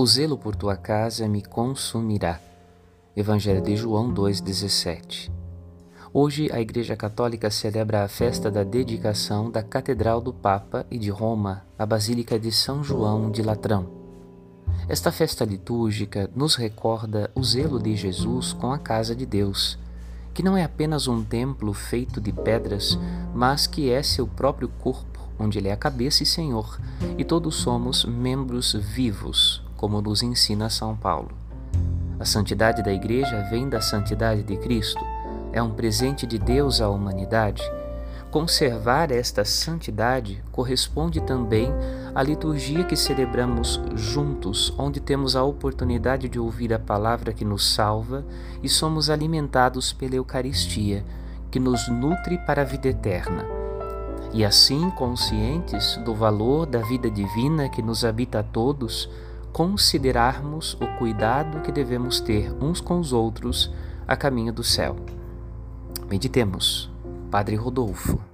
O zelo por tua casa me consumirá. Evangelho de João 2,17 Hoje a Igreja Católica celebra a festa da dedicação da Catedral do Papa e de Roma, a Basílica de São João de Latrão. Esta festa litúrgica nos recorda o zelo de Jesus com a casa de Deus, que não é apenas um templo feito de pedras, mas que é seu próprio corpo, onde ele é a cabeça e Senhor, e todos somos membros vivos, como nos ensina São Paulo. A santidade da Igreja vem da santidade de Cristo, é um presente de Deus à humanidade. Conservar esta santidade corresponde também à liturgia que celebramos juntos, onde temos a oportunidade de ouvir a palavra que nos salva e somos alimentados pela Eucaristia, que nos nutre para a vida eterna. E assim, conscientes do valor da vida divina que nos habita a todos, considerarmos o cuidado que devemos ter uns com os outros a caminho do céu. Meditemos. Padre Rodolfo.